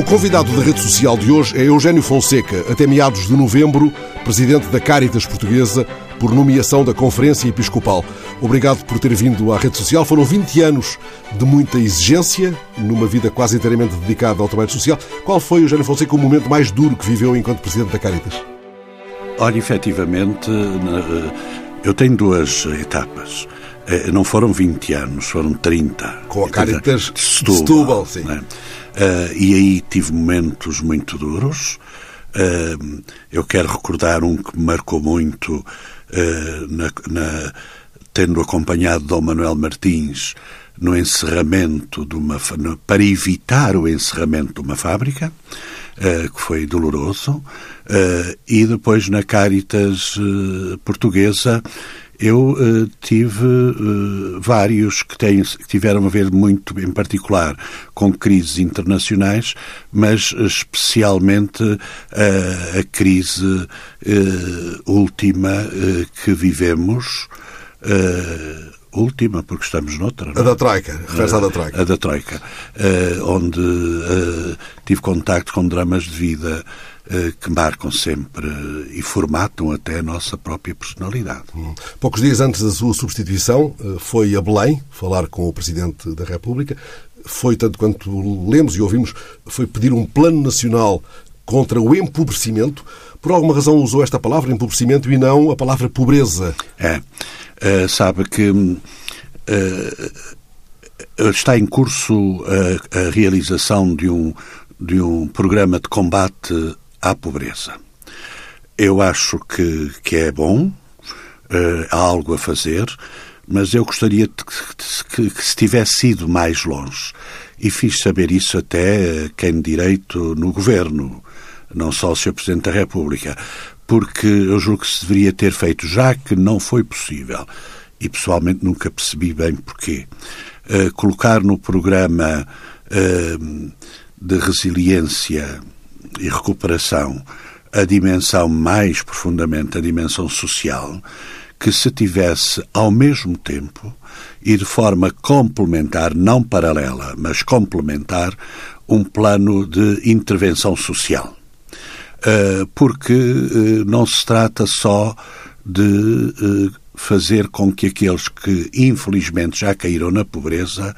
O convidado da rede social de hoje é Eugênio Fonseca, até meados de novembro, presidente da Caritas Portuguesa, por nomeação da Conferência Episcopal. Obrigado por ter vindo à rede social. Foram 20 anos de muita exigência, numa vida quase inteiramente dedicada ao trabalho social. Qual foi, Eugênio Fonseca, o momento mais duro que viveu enquanto presidente da Caritas? Olha, efetivamente, eu tenho duas etapas. Não foram 20 anos, foram 30. Com a Caritas de Setúbal, Setúbal sim. Né? Uh, e aí tive momentos muito duros. Uh, eu quero recordar um que me marcou muito, uh, na, na, tendo acompanhado Dom Manuel Martins no encerramento de uma para evitar o encerramento de uma fábrica, que foi doloroso, e depois na Caritas portuguesa eu uh, tive uh, vários que, têm, que tiveram a ver muito, em particular, com crises internacionais, mas especialmente uh, a crise última que vivemos. última, porque estamos noutra. Não? A da Troika, refere à da Troika. A da Troika, onde tive contacto com dramas de vida eh, que marcam sempre e formatam até a nossa própria personalidade. Hum. Poucos dias antes da sua substituição, eh, foi a Belém falar com o Presidente da República. Foi, tanto quanto lemos e ouvimos, foi pedir um plano nacional contra o empobrecimento. Por alguma razão usou esta palavra, empobrecimento, e não a palavra pobreza. É. Uh, sabe que uh, está em curso a, a realização de um, de um programa de combate à pobreza. Eu acho que, que é bom, uh, há algo a fazer, mas eu gostaria de, que, que se tivesse ido mais longe. E fiz saber isso até quem de direito no governo, não só o Sr. Presidente da República, porque eu julgo que se deveria ter feito, já que não foi possível, e pessoalmente nunca percebi bem porquê, uh, colocar no programa uh, de resiliência e recuperação a dimensão mais profundamente, a dimensão social, que se tivesse ao mesmo tempo e de forma complementar, não paralela, mas complementar, um plano de intervenção social. Eh, porque eh, não se trata só de eh, fazer com que aqueles que infelizmente já caíram na pobreza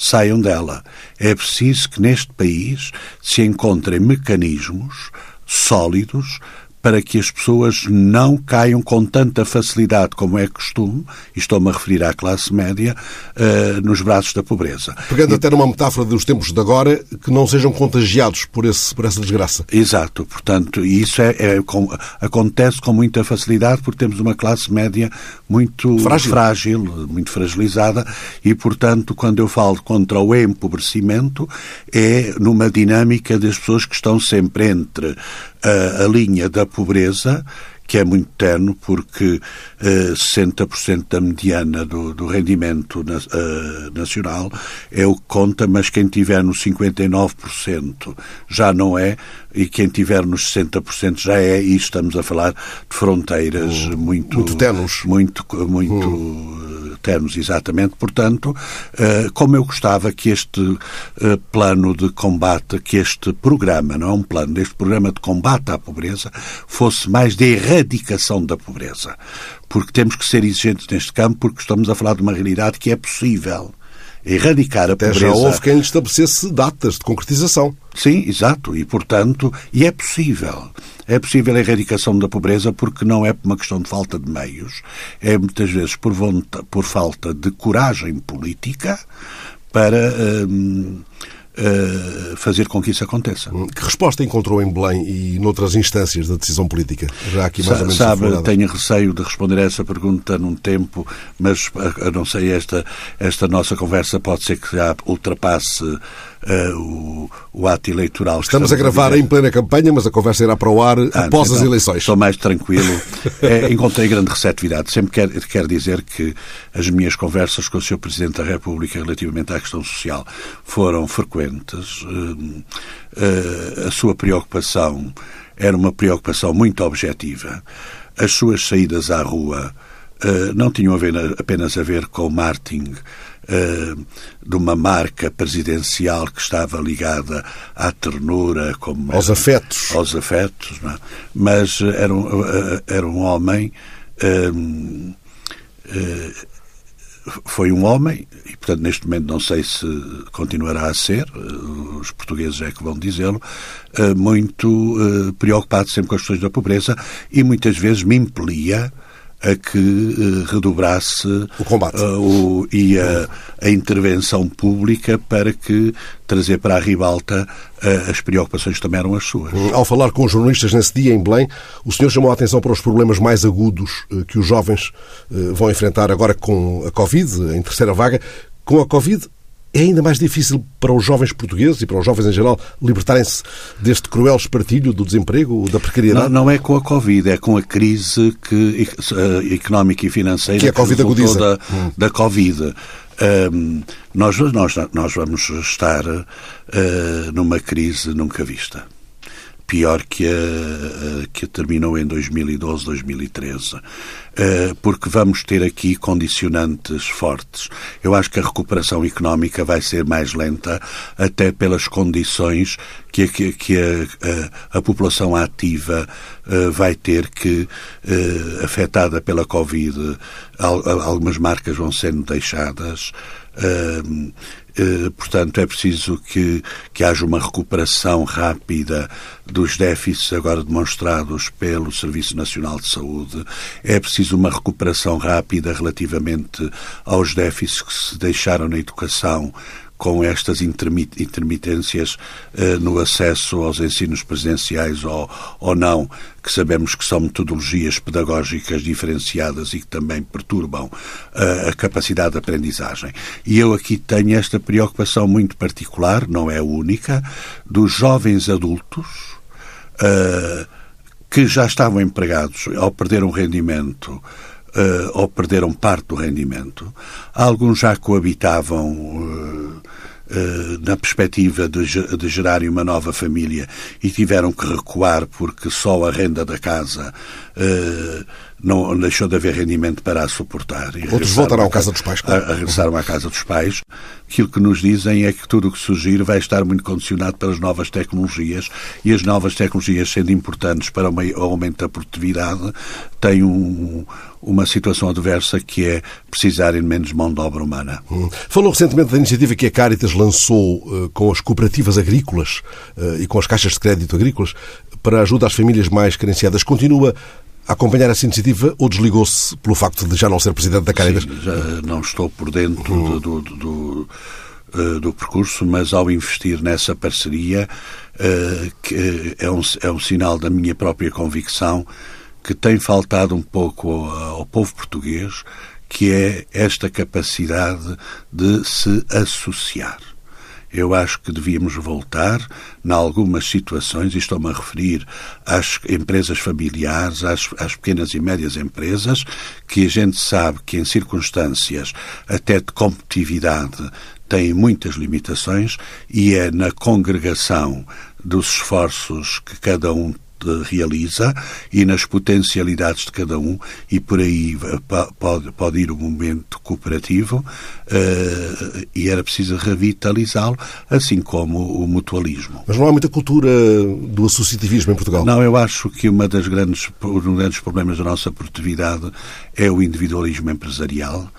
saiam dela. É preciso que neste país se encontrem mecanismos sólidos para que as pessoas não caiam com tanta facilidade como é costume, e estou-me a referir à classe média, uh, nos braços da pobreza. Pegando e... até numa metáfora dos tempos de agora, que não sejam contagiados por, esse, por essa desgraça. Exato, portanto, e isso é, é com, acontece com muita facilidade porque temos uma classe média muito frágil. frágil, muito fragilizada, e, portanto, quando eu falo contra o empobrecimento, é numa dinâmica das pessoas que estão sempre entre a, a linha da pobreza, que é muito terno, porque uh, 60% da mediana do, do rendimento na, uh, nacional é o que conta, mas quem tiver nos 59% já não é, e quem tiver nos 60% já é, e estamos a falar de fronteiras hum, muito... Muito tenos. Muito, muito ternos, exatamente. Portanto, uh, como eu gostava que este uh, plano de combate, que este programa, não é um plano, este programa de combate à pobreza, fosse mais de erradicação da pobreza. Porque temos que ser exigentes neste campo, porque estamos a falar de uma realidade que é possível erradicar a Até pobreza. já houve quem estabelecesse datas de concretização. Sim, exato. E, portanto, e é possível. É possível a erradicação da pobreza porque não é por uma questão de falta de meios, é muitas vezes por, vontade, por falta de coragem política para hum, uh, fazer com que isso aconteça. Hum, que resposta encontrou em Belém e noutras instâncias da decisão política? Já aqui mais Sa ou menos Sabe, tenho receio de responder a essa pergunta num tempo, mas a não sei, esta, esta nossa conversa pode ser que já ultrapasse uh, o, o, ato eleitoral. Estamos, estamos a gravar a em plena campanha, mas a conversa irá para o ar ah, após então, as eleições. Estou mais tranquilo. é, encontrei grande receptividade. Sempre quero, quero dizer que as minhas conversas com o Sr. Presidente da República relativamente à questão social foram frequentes. Uh, uh, a sua preocupação era uma preocupação muito objetiva. As suas saídas à rua não tinham a ver, apenas a ver com o marketing uh, de uma marca presidencial que estava ligada à ternura, como aos era, afetos, aos afetos, é? mas era um, era um homem foi um homem, e portanto neste momento não sei se continuará a ser, eh, os portugueses é que vão dizê-lo, eh, muito eh, preocupado sempre com as questões da pobreza e muitas vezes me impelia a que uh, redobrasse o combate uh, o, e a, a, intervenção pública para que trazer para a ribalta uh, as preocupações que também eram as suas. Ao falar com os jornalistas nesse dia em Belém, o senhor chamou a atenção para os problemas mais agudos que os jovens vão enfrentar agora com a Covid, em terceira vaga. Com a Covid, é ainda mais difícil para os jovens portugueses e para os jovens em geral libertarem-se deste cruel espartilho do desemprego, da precariedade? Não, não é com a Covid, é com a crise que, uh, económica e financeira que, a COVID que da, hum. da Covid. Um, nós, nós, nós vamos estar uh, numa crise nunca vista pior que a, que terminou em 2012, 2013, eh, porque vamos ter aqui condicionantes fortes. Eu acho que a recuperação económica vai ser mais lenta, até pelas condições que, que, que a, a, a, população ativa uh, vai ter que, uh, afetada pela Covid, al, algumas marcas vão sendo deixadas. Eh, portanto, é preciso que, que haja uma recuperação rápida dos déficits agora demonstrados pelo Serviço Nacional de Saúde. É preciso uma recuperação rápida relativamente aos déficits que se deixaram na educação com estas intermitências eh, no acesso aos ensinos presenciais ou, ou não, que sabemos que são metodologias pedagógicas diferenciadas e que também perturbam eh, a capacidade de aprendizagem. E eu aqui tenho esta preocupação muito particular, não é única, dos jovens adultos. Uh, que já estavam empregados ao perder um rendimento uh, ou perderam parte do rendimento. Alguns já coabitavam uh, uh, na perspectiva de, de gerarem uma nova família e tiveram que recuar porque só a renda da casa não deixou de haver rendimento para a suportar. Outros voltaram à casa dos pais. Claro. A, a regressaram à casa dos pais. Aquilo que nos dizem é que tudo o que surgir vai estar muito condicionado pelas novas tecnologias e as novas tecnologias, sendo importantes para o aumento da produtividade, têm um, uma situação adversa que é precisarem de menos mão de obra humana. Hum. Falou recentemente da iniciativa que a Caritas lançou uh, com as cooperativas agrícolas uh, e com as caixas de crédito agrícolas para ajuda às famílias mais carenciadas. Continua a acompanhar essa iniciativa ou desligou-se pelo facto de já não ser presidente da Caritas? Sim, já não estou por dentro uhum. do, do, do, eh, do, percurso, mas ao investir nessa parceria, que é um, é um sinal da minha própria convicção que tem faltado um pouco ao, povo português, que é esta capacidade de se associar. Eu acho que devíamos voltar, em algumas situações, e estou-me a referir às empresas familiares, às, às, pequenas e médias empresas, que a gente sabe que em circunstâncias até de competitividade têm muitas limitações e é na congregação dos esforços que cada um realiza e nas potencialidades de cada um e por aí pode, pode ir o momento cooperativo uh, e era preciso revitalizá-lo, assim como o mutualismo. Mas não há muita cultura do associativismo em Portugal? Não, eu acho que uma das grandes, um dos grandes problemas da nossa produtividade é o individualismo empresarial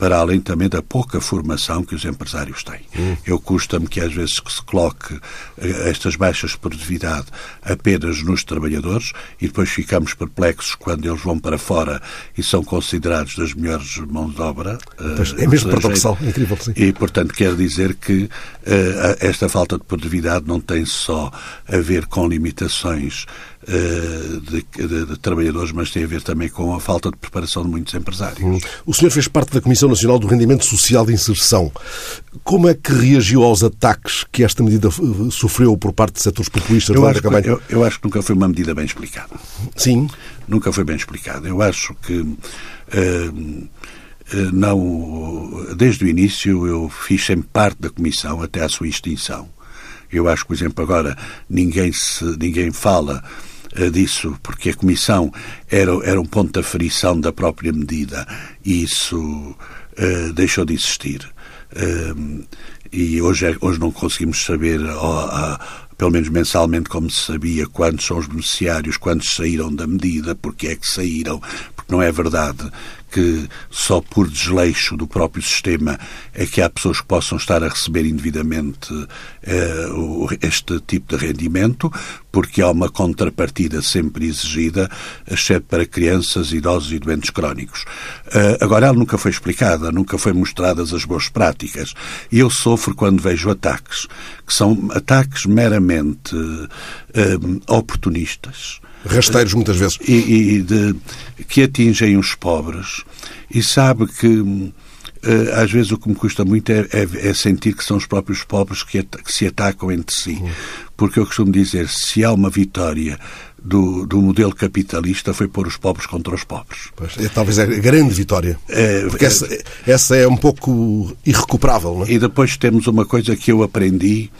para além também da pouca formação que os empresários têm. Hum. Eu custa-me que às vezes que se coloque eh, estas baixas de produtividade apenas nos trabalhadores e depois ficamos perplexos quando eles vão para fora e são considerados das melhores mãos de obra. Eh, pois, é mesmo paradoxal, é incrível. Sim. E, portanto, quer dizer que uh, esta falta de produtividade não tem só a ver com limitações de, de, de, trabalhadores, mas tem a ver também com a falta de preparação de muitos empresários. Hum. O senhor fez parte da Comissão Nacional do Rendimento Social de Inserção. Como é que reagiu aos ataques que esta medida eh, sofreu por parte de setores populistas eu acho, campanha? Eu, eu, acho que nunca foi uma medida bem explicada. Sim. Nunca foi bem explicada. Eu acho que. Uh, não, desde o início eu fiz sempre parte da comissão até à sua extinção. Eu acho que, por exemplo, agora ninguém, se, ninguém fala disso, porque a Comissão era, era um ponto de aferição da própria medida e isso uh, deixou de existir. Uh, e hoje, é, hoje não conseguimos saber, pelo menos mensalmente, como se sabia, quantos são os beneficiários, quantos saíram da medida, porque é que saíram, porque não é verdade que só por desleixo do próprio sistema é que há pessoas que possam estar a receber indevidamente eh, este tipo de rendimento, porque há uma contrapartida sempre exigida, exceto para crianças, idosos e doentes crónicos. Uh, agora, ela nunca foi explicada, nunca foi mostradas as boas práticas. E eu sofro quando vejo ataques, que são ataques meramente uh, oportunistas rasteiros muitas vezes. E, e de, que atingem os pobres. E sabe que eh, às vezes o que me custa muito é, é, é sentir que são os próprios pobres que, que, se atacam entre si. Uhum. Porque eu costumo dizer, se há uma vitória do, do modelo capitalista foi pôr os pobres contra os pobres. Pois, é, talvez é a grande vitória. É, porque essa, essa, é um pouco irrecuperável. Não é? E depois temos uma coisa que eu aprendi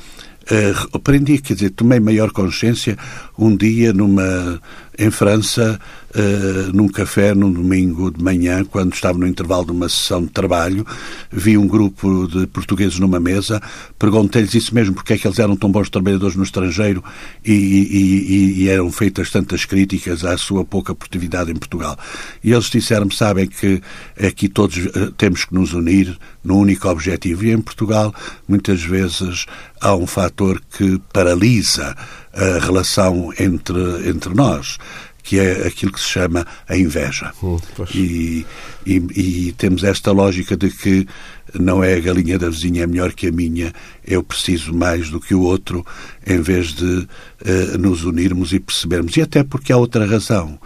aprendi, quer dizer, tomei maior consciência um dia numa em França, uh, num café, num domingo de manhã, quando estava no intervalo de uma sessão de trabalho, vi um grupo de portugueses numa mesa, perguntei-lhes isso mesmo, porque é que eles eram tão bons trabalhadores no estrangeiro e, e, e, e eram feitas tantas críticas à sua pouca produtividade em Portugal. E eles disseram-me, sabem que aqui todos uh, temos que nos unir num único objetivo. E em Portugal, muitas vezes, há um fator que paralisa a relação entre, entre nós, que é aquilo que se chama a inveja. Hum, e, e, e, temos esta lógica de que não é a galinha da vizinha é melhor que a minha, eu preciso mais do que o outro, em vez de uh, nos unirmos e percebermos. E até porque há outra razão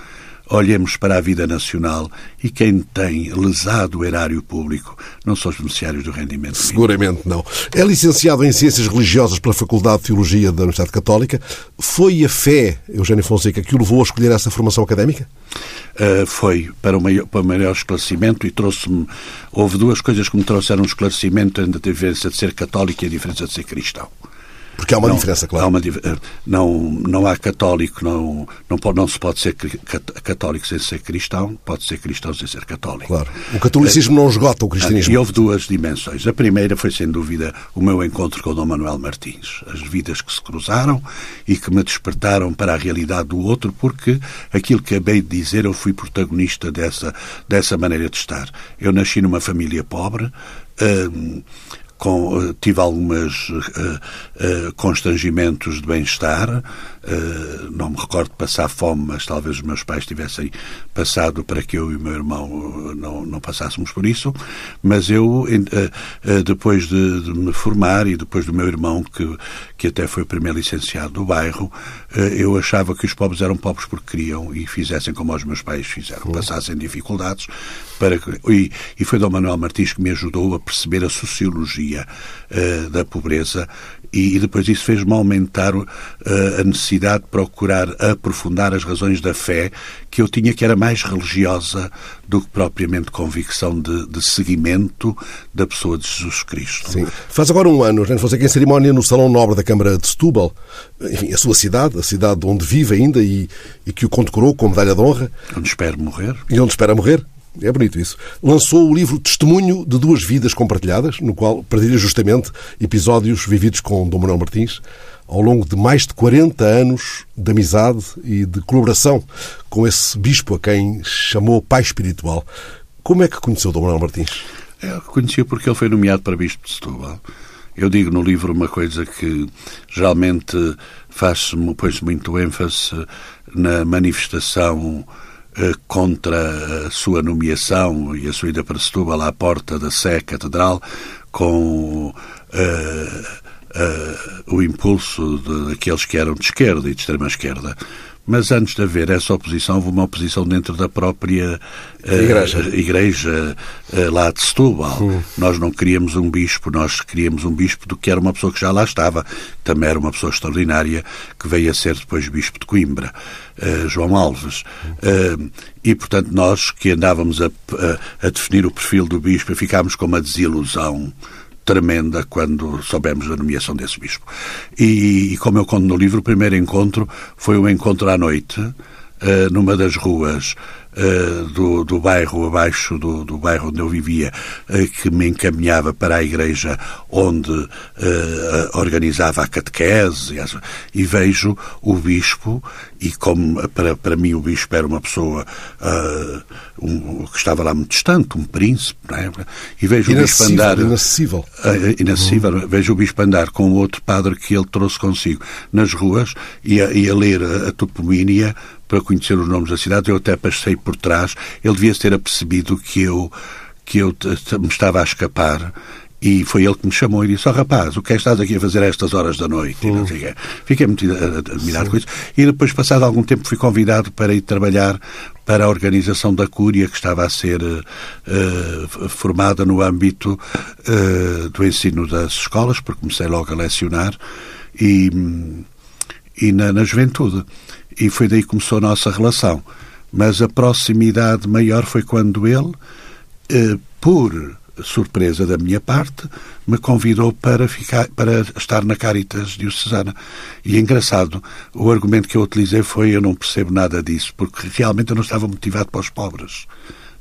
olhemos para a vida nacional e quem tem lesado o erário público não são os beneficiários do rendimento. Seguramente não. É licenciado em Ciências Religiosas pela Faculdade de Teologia da Universidade Católica. Foi a fé, Eugênio Fonseca, que o levou a escolher essa formação académica? Uh, foi para o, maior, para o maior esclarecimento e trouxe-me. Houve duas coisas que me trouxeram um esclarecimento entre a diferença de ser católico e a diferença de ser cristão. Porque há uma não, diferença, claro. Há uma, eh, não, não há católico, não, não, pode, não se pode ser católico sem ser cristão, pode ser cristão sem ser católico. Claro. O catolicismo não esgota o cristianismo. E houve duas dimensões. A primeira foi, sem dúvida, o meu encontro com o Dom Manuel Martins. As vidas que se cruzaram e que me despertaram para a realidade do outro, porque aquilo que acabei de dizer, eu fui protagonista dessa, dessa maneira de estar. Eu nasci numa família pobre. Hum, com, eh, tive alguns uh, uh, constrangimentos de bem-estar. Uh, não me recordo de passar fome, mas talvez os meus pais tivessem passado para que eu e o meu irmão não, não passássemos por isso. Mas eu, depois de, de, me formar e depois do meu irmão, que, que até foi o primeiro licenciado do bairro, eu achava que os pobres eram pobres porque queriam e fizessem como os meus pais fizeram, passassem dificuldades. Para, e, e foi Dom Manuel Martins que me ajudou a perceber a sociologia uh, da pobreza e, e, depois isso fez-me aumentar uh, a necessidade de procurar aprofundar as razões da fé que eu tinha que era mais religiosa do que propriamente convicção de, de seguimento da pessoa de Jesus Cristo. Sim. Faz agora um ano, Jânio Fonseca, em cerimónia no Salão Nobre da Câmara de Setúbal, enfim, a sua cidade, a cidade onde vive ainda e, e que o condecorou com medalha de honra. Onde espera morrer. E onde espera morrer. É bonito isso. Lançou o livro Testemunho de Duas Vidas Compartilhadas, no qual partilha justamente episódios vividos com Dom Manuel Martins ao longo de mais de 40 anos de amizade e de colaboração com esse bispo a quem chamou pai espiritual. Como é que conheceu Dom Manuel Martins? Eu conheci porque ele foi nomeado para bispo de Setúbal. Eu digo no livro uma coisa que geralmente faz-se, põe muito ênfase na manifestação contra a sua nomeação e a sua ida para Setúbal à porta da Sé Catedral com uh, uh, o impulso daqueles que eram de esquerda e de extrema esquerda. Mas antes de haver essa oposição, houve uma oposição dentro da própria uh, igreja, igreja uh, lá de Setúbal. Nós não queríamos um bispo, nós queríamos um bispo do que era uma pessoa que já lá estava. Também era uma pessoa extraordinária que veio a ser depois bispo de Coimbra, uh, João Alves. e, portanto, nós que andávamos a, a, a definir o perfil do bispo ficámos com uma desilusão tremenda quando soubemos da nomeação desse bispo. E, como eu conto no livro, o primeiro encontro foi um encontro à noite, uh, numa das ruas uh, do, do bairro abaixo do, do bairro onde eu vivia, uh, que me encaminhava para a igreja onde uh, organizava a catequese e vejo o bispo e como para, para mim o bispo era uma pessoa um, que estava lá muito distante, um príncipe, é? E vejo o bispo andar inacessível, inacessível uhum. vejo o bispo andar com outro padre que ele trouxe consigo nas ruas e a, e a ler a, a topomínia para conhecer os nomes da cidade. Eu até passei por trás. Ele devia ter apercebido que eu, que eu me estava a escapar. E foi ele que me chamou e disse: Ó oh, rapaz, o que é que estás aqui a fazer a estas horas da noite? Hum. Fiquei muito admirado Sim. com isso. E depois, passado algum tempo, fui convidado para ir trabalhar para a organização da Cúria, que estava a ser uh, formada no âmbito uh, do ensino das escolas, porque comecei logo a lecionar, e, e na, na juventude e foi daí que começou a nossa relação. Mas a proximidade maior foi quando ele, eh, por surpresa da minha parte, me convidou para ficar para estar na Caritas Diocesana. E é engraçado, o argumento que eu utilizei foi eu não percebo nada disso, porque realmente eu não estava motivado para os pobres.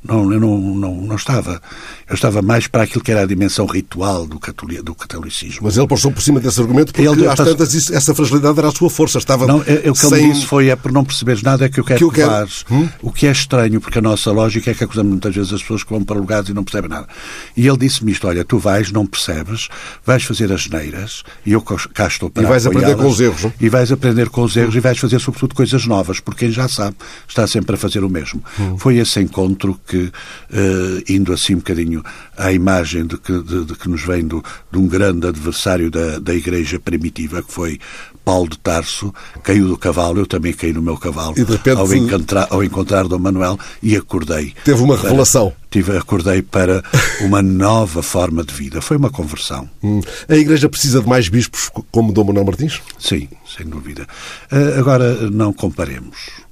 Não, eu não, não, não estava. Eu estava mais para aquilo que era a dimensão ritual do, do catolicismo. Mas ele passou por cima desse argumento porque ele, às tantas isso, essa fragilidade era a sua força. Estava não, é, é o que sem... ele disse foi é por não perceberes nada é que eu quero que, eu que quero... Hum? O que é estranho, porque a nossa lógica é que acusamos muitas vezes as pessoas que vão para lugares e não percebem nada. E ele disse-me isto, olha, tu vais, não percebes, vais fazer as neiras e eu cá estou para E vais aprender com os erros. Não? E vais aprender com os erros hum. e vais fazer sobretudo coisas novas, porque quem já sabe está sempre a fazer o mesmo. Hum. Foi esse encontro que, uh, indo assim um bocadinho à imagem de que, de, de que nos vem do, de um grande adversário da, da Igreja primitiva, que foi Paulo de Tarso, caiu do cavalo, eu também caí no meu cavalo repente, ao, encontrar, ao encontrar Dom Manuel e acordei. Teve uma revelação. tive, acordei para uma nova forma de vida. Foi uma conversão. Hum. A Igreja precisa de mais bispos como Dom Manuel Martins? Sim, sem dúvida. Uh, agora, não comparemos.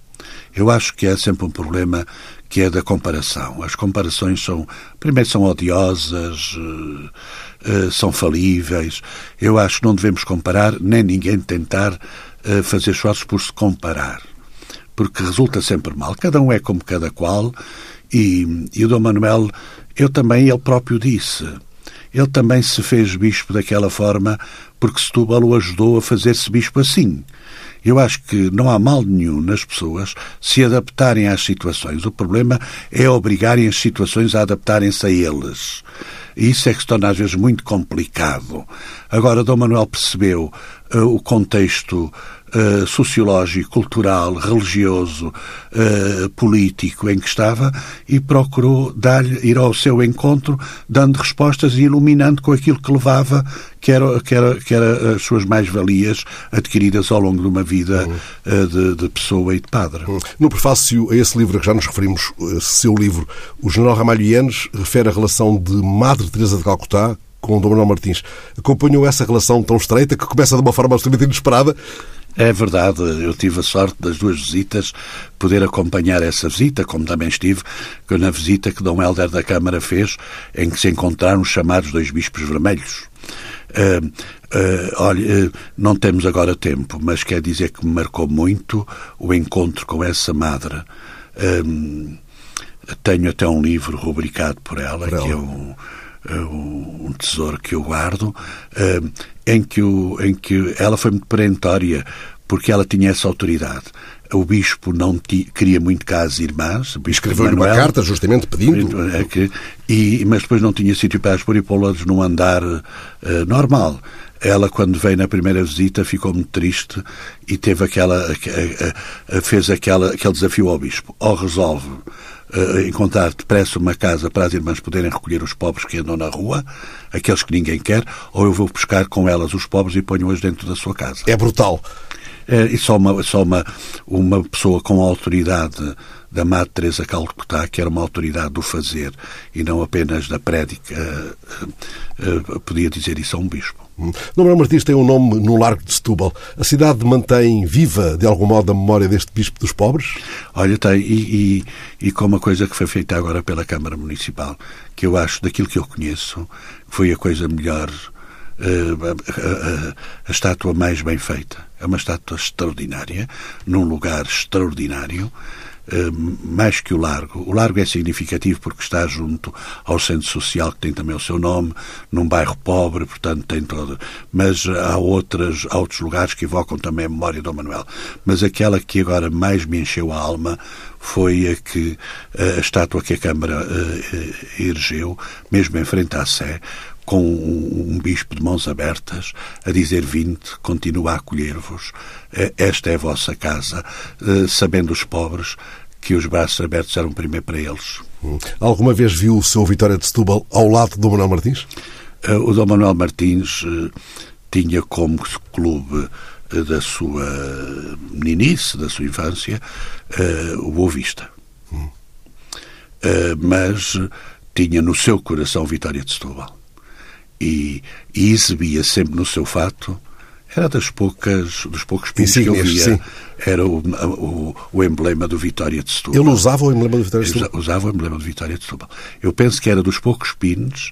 Eu acho que é sempre um problema que é da comparação. As comparações são, primeiro, são odiosas, eh, eh, são falíveis. Eu acho que não devemos comparar, nem ninguém tentar eh, fazer esforços por se comparar, porque resulta sempre mal. Cada um é como cada qual, e, e o Dom Manuel, eu também, ele próprio disse, ele também se fez bispo daquela forma porque Setúbal o ajudou a fazer-se bispo assim. Eu acho que não há mal nenhum nas pessoas se adaptarem às situações. O problema é obrigarem as situações a adaptarem-se a eles. E isso é que se torna às vezes muito complicado. Agora, Dom Manuel percebeu uh, o contexto uh, sociológico, cultural, religioso, uh, político em que estava e procurou dar ir ao seu encontro, dando respostas e iluminando com aquilo que levava, que era, que era, que era as suas mais-valias adquiridas ao longo de uma vida uh, de, de, pessoa e de padre. No prefácio a esse livro que já nos referimos, seu livro, o general Ramalho Ienes refere a relação de Madre Teresa de Calcutá com Dom Manuel Martins. Acompanhou essa relação tão estreita que começa de uma forma absolutamente inesperada é verdade, eu tive a sorte das duas visitas poder acompanhar essa visita, como também estive na visita que Dom Helder da Câmara fez, em que se encontraram os chamados dois bispos vermelhos. Uh, uh, olha, uh, não temos agora tempo, mas quer dizer que me marcou muito o encontro com essa madre. tenho até um livro rubricado por ela, por ela. que é um, um tesouro que eu guardo, em que, o, em que ela foi muito perentória, porque ela tinha essa autoridade. O bispo não queria muito cá as irmãs. Escreveu-lhe uma carta justamente pedindo. É e, mas depois não tinha sítio para as pôr e pô-las num andar uh, normal. Ela, quando veio na primeira visita, ficou muito triste e teve aquela, fez aquela, aquele desafio ao bispo. Ou resolve encontrar depressa uma casa para as irmãs poderem recolher os pobres que andam na rua, aqueles que ninguém quer, ou eu vou buscar com elas os pobres e ponho-os dentro da sua casa. É brutal. É, e só uma, só uma, uma pessoa com autoridade da Madre Teresa Calcutá, que era uma autoridade do fazer e não apenas da prédica, podia dizer isso a um bispo. Dom Manuel Martins tem um nome no Largo de Setúbal. A cidade mantém viva, de algum modo, a memória deste Bispo dos Pobres? Olha, tem. E, e, e com uma coisa que foi feita agora pela Câmara Municipal, que eu acho, daquilo que eu conheço, foi a coisa melhor, a, a, estátua mais bem feita. É uma estátua extraordinária, num lugar extraordinário. Eh, mais que o Largo. O Largo é significativo porque está junto ao Centro Social, que tem também o seu nome, num bairro pobre, portanto tem todo. Mas há, outras, há outros lugares que evocam também a memória do Manuel. Mas aquela que agora mais me encheu a alma foi a que a estátua que a Câmara erigeu, mesmo em frente à Sé, com um, bispo de mãos abertas, a dizer: Vinde, continua a acolher-vos, esta é a vossa casa, sabendo os pobres que os braços abertos eram primeiro para eles. Hum. Alguma vez viu o seu Vitória de Setúbal ao lado do Manuel Martins? Uh, o Dom Manuel Martins tinha como clube da sua meninice, da sua infância, o Boa Vista. Hum. mas tinha no seu coração Vitória de Setúbal. E, e exibia sempre no seu fato era das poucas, dos poucos pinos que eu via. Sim. Era o, o, o, emblema do Vitória de Setúbal. Ele usava o emblema do Vitória de Setúbal? Usava o emblema do Vitória de Setúbal. Eu penso que era dos poucos pinos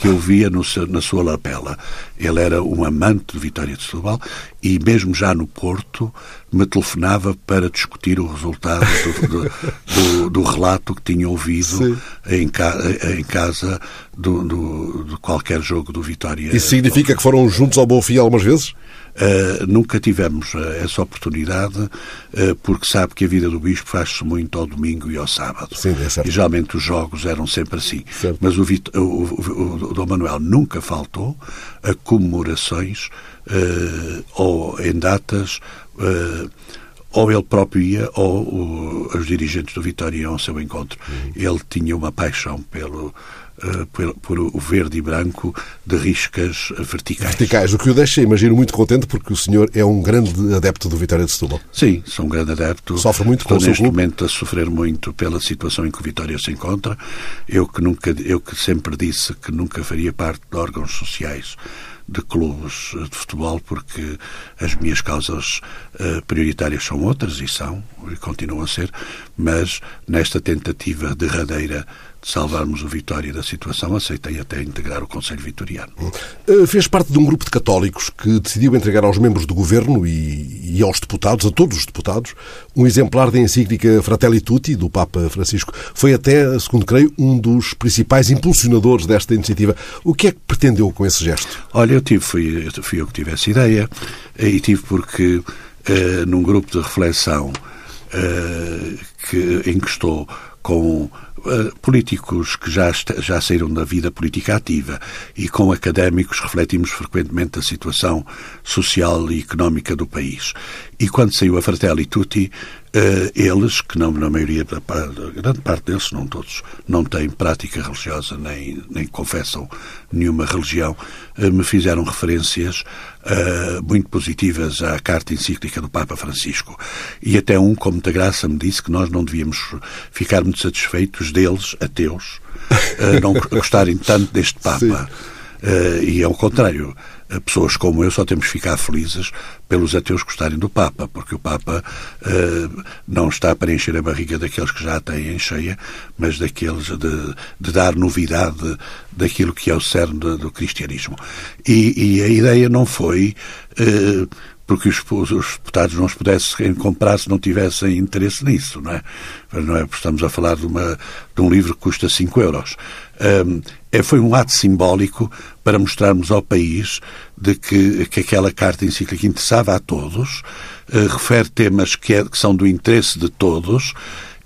que eu via no na sua lapela. Ele era um amante de Vitória de Setúbal e mesmo já no Porto me telefonava para discutir o resultado do, do, do, do relato que tinha ouvido em, ca, em, casa do, de qualquer jogo do Vitória. Isso significa que foram juntos ao Bom Fim algumas vezes? Uh, nunca tivemos uh, essa oportunidade, uh, porque sabe que a vida do Bispo faz-se muito ao domingo e ao sábado. Sim, é certo. E geralmente os jogos eram sempre assim. Certo. Mas o, o, o, o, Dom Manuel nunca faltou a comemorações ou em datas ou ele próprio ia, ou os dirigentes do Vitória iam ao seu encontro. Uhum. Ele tinha uma paixão pelo, uh, por, por, o verde e branco de riscas verticais. Verticais, o que o deixa, imagino, muito contente, porque o senhor é um grande adepto do Vitória de Setúbal. Sim, sou um grande adepto. Sofre muito Estou com o clube? momento a sofrer muito pela situação em que o Vitória se encontra. Eu que, nunca, eu que sempre disse que nunca faria parte de órgãos sociais de clubes de futebol, porque as minhas causas uh, prioritárias são outras e são, e continuam a ser, mas nesta tentativa derradeira de salvarmos o Vitória da situação, aceitei até integrar o Conselho Vitoriano. Eh, fez parte de um grupo de católicos que decidiu entregar aos membros do governo e, e aos deputados, a todos os deputados, um exemplar da encíclica Fratelli Tutti, do Papa Francisco. Foi até, segundo creio, um dos principais impulsionadores desta iniciativa. O que é que pretendeu com esse gesto? Olha, eu tive, fui, fui eu que tive essa ideia, e tive porque, uh, num grupo de reflexão uh, que, em que estou com políticos que já, já saíram da vida política ativa e com académicos refletimos frequentemente a situação social e económica do país. E quando saiu a Fratelli Tutti, eles, que não, na maioria, da grande parte deles, não todos, não têm prática religiosa nem, nem confessam nenhuma religião, uh, me fizeram referências uh, muito positivas à carta encíclica do Papa Francisco. E até um, com muita graça, me disse que nós não devíamos ficar muito satisfeitos deles, ateus, não gostarem tanto deste Papa. e ao contrário, pessoas como eu só temos que ficar felizes pelos ateus gostarem do Papa, porque o Papa uh, não está para encher a barriga daqueles que já a têm cheia, mas daqueles de, de dar novidade daquilo que é o cerne do cristianismo. E, e, a ideia não foi. Uh, porque os, os, deputados não os pudessem comprar se não tivessem interesse nisso, não é? Não é? Estamos a falar de, uma, de um livro que custa 5 euros. É, foi um ato simbólico para mostrarmos ao país de que, que aquela carta encíclica interessava a todos, uh, refere temas que, é, que são do interesse de todos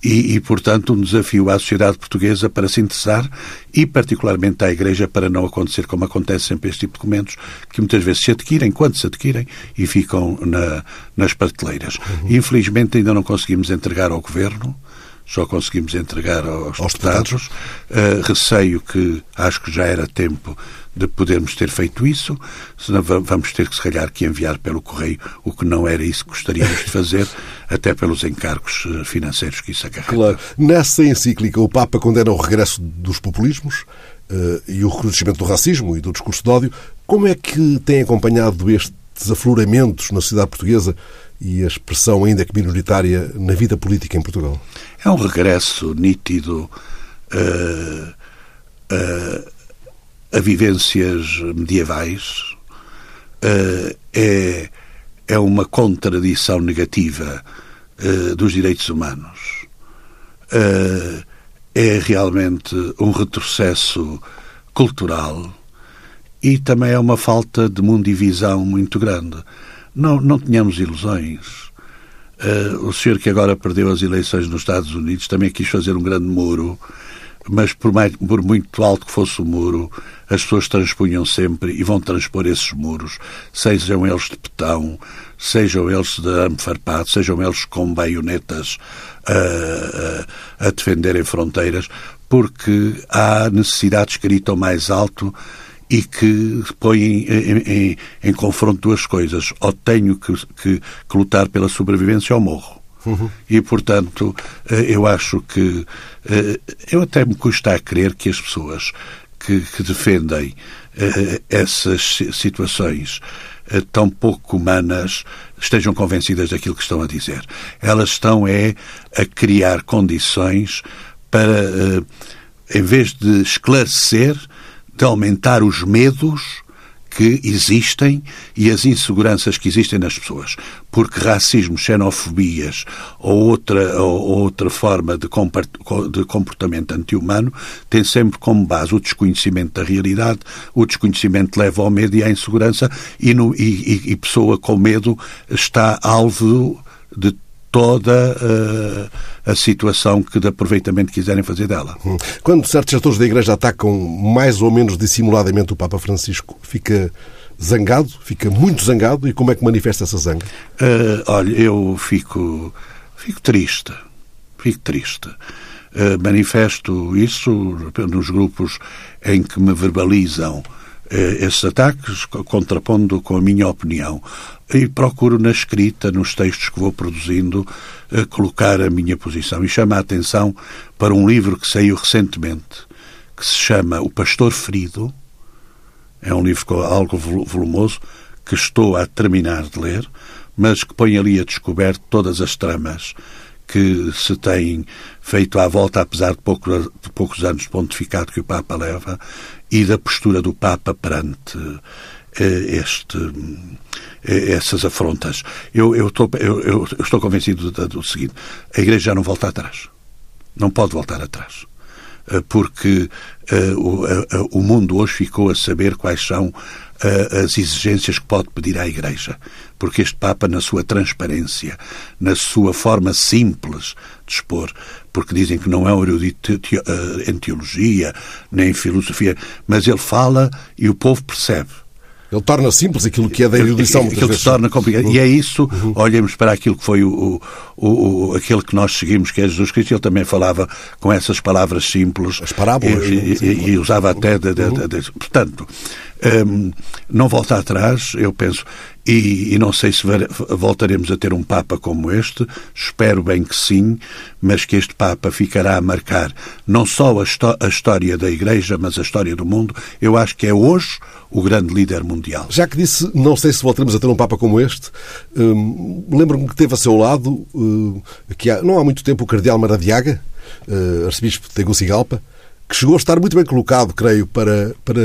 e, e, portanto, um desafio à sociedade portuguesa para se interessar e, particularmente, à Igreja para não acontecer como acontece sempre este tipo de documentos, que muitas vezes se adquirem, quando se adquirem, e ficam na, nas prateleiras. Uhum. Infelizmente, ainda não conseguimos entregar ao Governo, só conseguimos entregar aos, aos deputados. Uh, receio que acho que já era tempo de podermos ter feito isso, senão vamos ter que, se calhar, que enviar pelo correio, o que não era isso que gostaríamos de fazer, até pelos encargos eh, financeiros que isso acarreta. Claro. Nessa encíclica, o Papa condena o regresso dos populismos uh, e o recrudescimento do racismo e do discurso de ódio. Como é que tem acompanhado estes afloramentos na sociedade portuguesa e a expressão ainda que minoritária na vida política em Portugal? É um regresso nítido uh, uh, a vivências medievais, uh, é, é uma contradição negativa dos direitos humanos. É realmente um retrocesso cultural e também é uma falta de mundivisão muito grande. Não, não tenhamos ilusões. Uh, o senhor que agora perdeu as eleições nos Estados Unidos também quis fazer um grande muro mas por, mais, por muito alto que fosse o muro, as pessoas transpunham sempre e vão transpor esses muros, sejam eles de betão, sejam eles de arame farpado, sejam eles com baionetas a, a, a defenderem fronteiras, porque há necessidades que gritam mais alto e que põem em, em, em, confronto duas coisas. Ou tenho que, que, que lutar pela sobrevivência ou morro. Uhum. E, portanto, eh, eu acho que. Eh, eu até me custa a crer que as pessoas que, que defendem eh, essas situações tão pouco humanas estejam convencidas daquilo que estão a dizer. Elas estão é a criar condições para, em vez de esclarecer, de aumentar os medos que existem e as inseguranças que existem nas pessoas. Porque racismo, xenofobias ou outra, ou outra forma de comportamento anti-humano tem sempre como base o desconhecimento da realidade, o desconhecimento leva ao medo e à insegurança e, no, e, e pessoa com medo está alvo de toda uh, a situação que de aproveitamento quiserem fazer dela. Hum. Quando certos setores da Igreja atacam mais ou menos dissimuladamente o Papa Francisco, fica zangado, fica muito zangado, e como é que manifesta essa zanga? Uh, olha, eu fico, fico triste, fico triste. Uh, manifesto isso nos grupos em que me verbalizam esses ataques, contrapondo com a minha opinião e procuro na escrita, nos textos que vou produzindo, eh, colocar a minha posição. E chama a atenção para um livro que saiu recentemente, que se chama O Pastor Ferido. É um livro algo volumoso, que estou a terminar de ler, mas que põe ali a descoberto todas as tramas que se têm feito à volta, apesar de, pouco, de poucos anos de pontificado que o Papa leva, e da postura do Papa perante eh, este, eh, essas afrontas. Eu, eu, estou, eu, eu estou convencido do, seguinte: a Igreja já não volta atrás. Não pode voltar atrás eh, porque o, o, mundo hoje ficou a saber quais são as exigências que pode pedir à Igreja. Porque este Papa, na sua transparência, na sua forma simples de expor, porque dizem que não é um erudito em teologia, nem em filosofia, mas ele fala e o povo percebe. Ele torna simples aquilo que é da erudição. Aquilo que se torna complicado. Uhum. E é isso, uhum. olhemos para aquilo que foi o, o, o, aquele que nós seguimos, que é Jesus Cristo, ele também falava com essas palavras simples. As parábolas. E, e, e usava até. De, de, de, de, portanto, um, não volta atrás, eu penso, e, e, não sei se voltaremos a ter um Papa como este, espero bem que sim, mas que este Papa ficará a marcar não só a, a, história da Igreja, mas a história do mundo. Eu acho que é hoje o grande líder mundial. Já que disse, não sei se voltaremos a ter um Papa como este, lembro-me que teve a seu lado, hum, que há, não há muito tempo, o Cardeal Maradiaga, hum, arcebispo de Tegucigalpa, que chegou a estar muito bem colocado, creio, para, para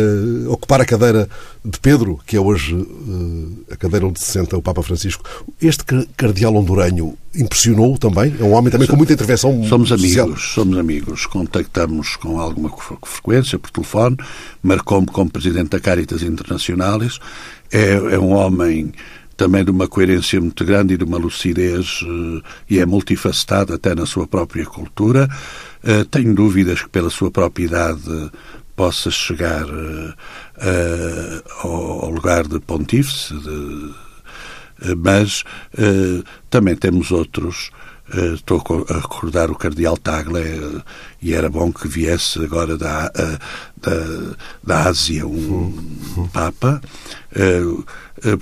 ocupar a cadeira de Pedro, que é hoje uh, a cadeira onde se senta o Papa Francisco. Este cardeal hondurenho impressionou também? É um homem também com muita intervenção Somos social. amigos, somos amigos. Contactamos com alguma frequência por telefone, marcou-me como presidente da Caritas Internacionais. É, é um homem também de uma coerência muito grande e de uma lucidez, uh, e é multifacetado até na sua própria cultura. Uh, tenho dúvidas que, pela sua própria idade, possa chegar uh, ao lugar de pontífice, de, mas também temos outros. Estou a recordar o Cardeal Tagle e era bom que viesse agora da, da, da Ásia um Papa,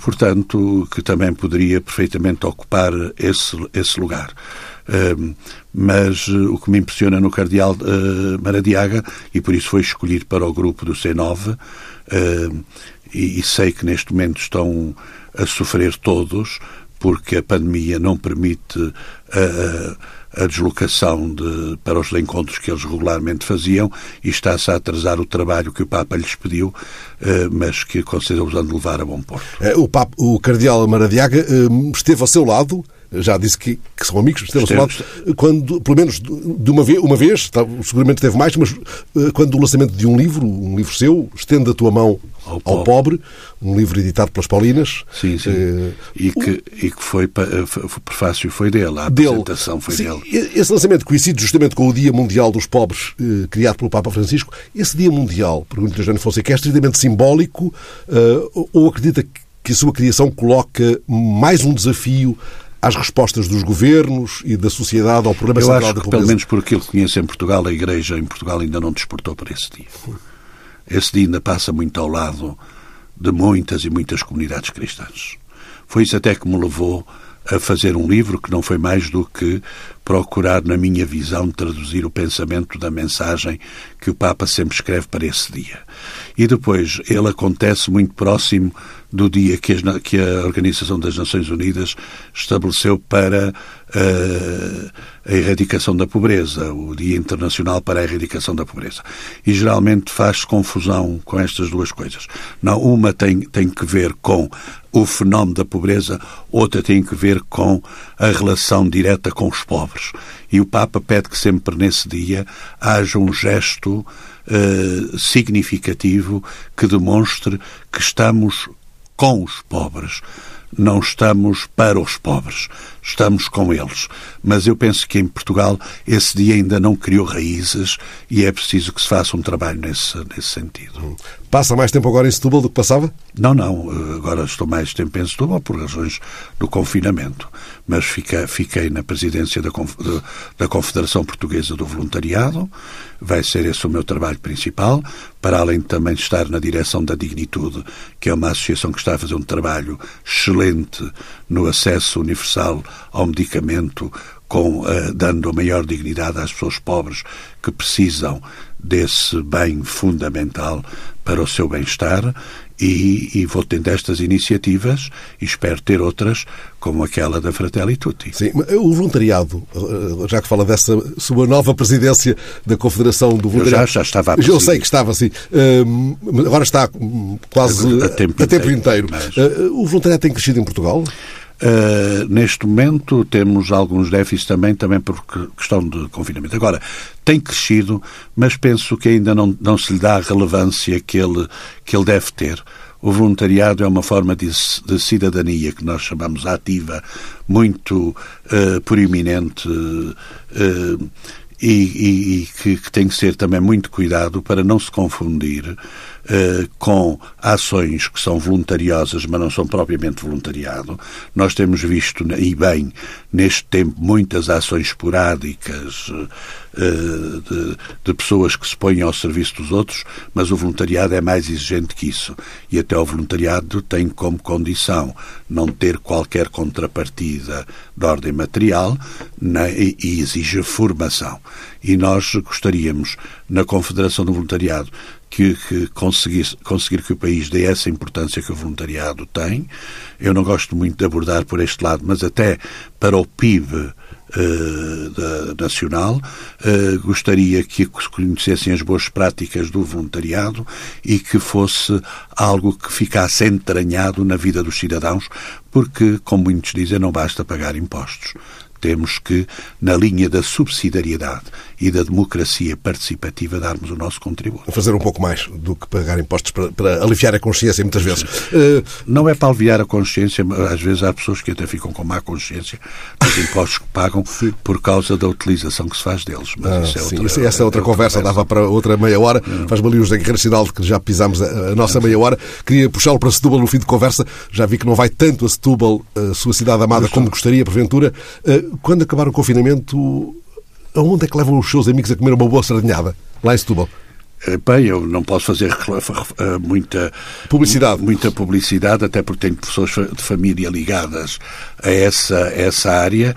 portanto, que também poderia perfeitamente ocupar esse, esse lugar. mas o que me impressiona no Cardeal Maradiaga, e por isso foi escolhido para o grupo do C9, e, e sei que neste momento estão a sofrer todos, porque a pandemia não permite a, a deslocação de, para os encontros que eles regularmente faziam e está-se a atrasar o trabalho que o Papa lhes pediu, eh, mas que considera usando levar a bom porto. Eh, o, Papa, o Cardeal Maradiaga eh, esteve ao seu lado já disse que, que são amigos, esteve lado, quando, pelo menos de uma vez, uma vez, seguramente teve mais, mas quando o lançamento de um livro, um livro seu, Estende a tua mão ao, ao pobre. um livro editado pelas Paulinas. Sim, sim. Eh, e, que, e que foi, eh, o prefácio foi dele, a apresentação foi sim, dele. Esse lançamento coincide justamente com o Dia Mundial dos Pobres, eh, criado pelo Papa Francisco. Esse Dia Mundial, pergunto-lhe Jânio Fonseca, é estritamente simbólico ou acredita que a sua criação coloca mais um desafio às respostas dos governos e da sociedade ao problema Eu central acho da que, pelo menos por aquilo que conheço em Portugal, a Igreja em Portugal ainda não despertou para esse dia. Esse dia ainda passa muito ao lado de muitas e muitas comunidades cristãs. Foi isso até que me levou a fazer um livro que não foi mais do que procurar, na minha visão, traduzir o pensamento da mensagem que o Papa sempre escreve para esse dia. E depois, ele acontece muito próximo do dia que, a Organização das Nações Unidas estabeleceu para uh, a erradicação da pobreza, o Dia Internacional para a Erradicação da Pobreza. E geralmente faz confusão com estas duas coisas. Não, uma tem, tem que ver com o fenómeno da pobreza, outra tem que ver com a relação direta com os pobres. E o Papa pede que sempre nesse dia haja um gesto uh, significativo que demonstre que estamos com os pobres. Não estamos para os pobres, estamos com eles. Mas eu penso que em Portugal esse dia ainda não criou raízes e é preciso que se faça um trabalho nesse, nesse sentido. Passa mais tempo agora em Setúbal do que passava? Não, não. Agora estou mais tempo em Setúbal por razões do confinamento. Mas fiquei, fiquei na presidência da, da Confederação Portuguesa do Voluntariado. Vai ser esse o meu trabalho principal, para além de também estar na direção da Dignitude, que é uma associação que está a fazer um trabalho excelente no acesso universal ao medicamento, com, uh, dando a maior dignidade às pessoas pobres que precisam desse bem fundamental para o seu bem-estar e, e, vou tendo estas iniciativas e espero ter outras como aquela da Fratelli Tutti. Sim, o voluntariado, eh, já que fala dessa sua nova presidência da Confederação do Voluntariado... Eu já, já estava a Eu sei que estava assim. Agora está quase a tempo, a tempo inteiro. Mas... Eh, o voluntariado tem crescido em Portugal? Uh, neste momento temos alguns déficits também, também por questão de confinamento. Agora, tem crescido, mas penso que ainda não, não se lhe dá a relevância que ele, que ele deve ter. O voluntariado é uma forma de, de cidadania que nós chamamos ativa, muito uh, proeminente uh, e, e, e que, que, tem que ser também muito cuidado para não se confundir eh, com ações que são voluntariosas, mas não são propriamente voluntariado. Nós temos visto, e bem, neste tempo, muitas ações esporádicas eh, de, de pessoas que se põem ao serviço dos outros, mas o voluntariado é mais exigente que isso. E até o voluntariado tem como condição não ter qualquer contrapartida de ordem material e exige formação. E nós gostaríamos, na Confederação do Voluntariado, que, que conseguir, conseguir que o país dê essa importância que o voluntariado tem. Eu não gosto muito de abordar por este lado, mas até para o PIB Uh, da, nacional. Uh, gostaria que se conhecessem as boas práticas do voluntariado e que fosse algo que ficasse entranhado na vida dos cidadãos, porque, como muitos dizem, não basta pagar impostos. Temos que, na linha da subsidiariedade e da democracia participativa, darmos o nosso contributo. Fazer um pouco mais do que pagar impostos para, para aliviar a consciência, muitas vezes. Uh... Não é para aliviar a consciência, às vezes há pessoas que até ficam com má consciência dos impostos que pagam sim. por causa da utilização que se faz deles. Mas ah, isso é outra, sim, essa é outra, é conversa, conversa, dava para outra meia hora. Faz-me ali o José Guerreiro Sinal que já pisámos a, a nossa meia hora. Queria puxá-lo para Setúbal no fim de conversa. Já vi que não vai tanto a Setúbal, a sua cidade amada, como gostaria, porventura. Uh, quando acabar o confinamento, aonde é que levam os seus amigos a comer uma boa sardinhada? Lá em Setúbal? Bem, eu não posso fazer eh, muita publicidade, muita publicidade até porque tenho pessoas de família ligadas a essa, essa área,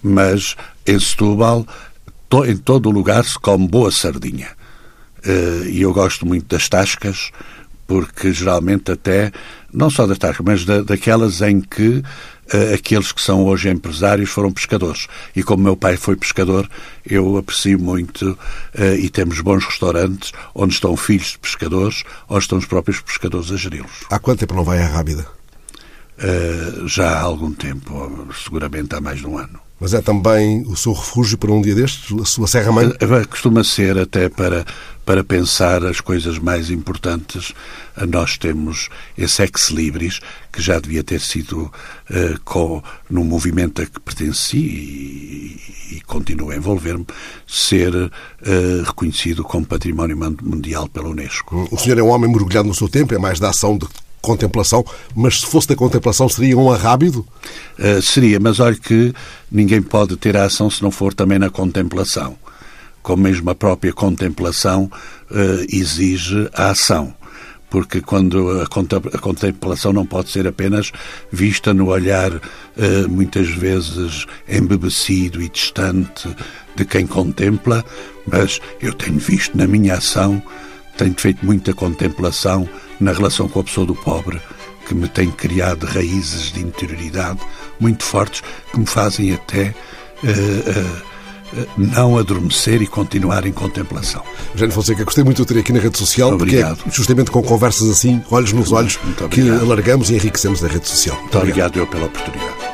mas em Setúbal, em todo o lugar se come boa sardinha. Eh, e eu gosto muito das tascas, porque geralmente até, não só das tascas, mas da, daquelas em que aqueles que são hoje empresários foram pescadores. E como meu pai foi pescador, eu aprecio muito uh, e temos bons restaurantes onde estão filhos de pescadores ou estão os próprios pescadores a geri-los. Há quanto tempo não vai à Rábida? Uh, já há algum tempo, seguramente há mais de um ano. Mas é também o seu refúgio para um dia destes, a sua Serra Mãe? Costuma ser até para, para pensar as coisas mais importantes. Nós temos esse ex-libris, que já devia ter sido uh, com, no movimento a que pertenci e, e continua a envolver-me, ser uh, reconhecido como Património Mundial pela Unesco. O senhor é um homem mergulhado no seu tempo, é mais da ação de contemplação, mas se fosse da contemplação seria um arrábido? Uh, seria, mas olha que ninguém pode ter a ação se não for também na contemplação. Como mesmo a própria contemplação uh, exige a ação. Porque quando a contemplação não pode ser apenas vista no olhar uh, muitas vezes embebecido e distante de quem contempla, mas eu tenho visto na minha ação, tenho feito muita contemplação na relação com a pessoa do pobre, que me tem criado raízes de interioridade muito fortes que me fazem até uh, uh, não adormecer e continuar em contemplação. Eugênio Fonseca, gostei muito de ter aqui na rede social, obrigado. porque é justamente com conversas assim, olhos nos olhos, que alargamos e enriquecemos a rede social. Muito obrigado, obrigado eu pela oportunidade.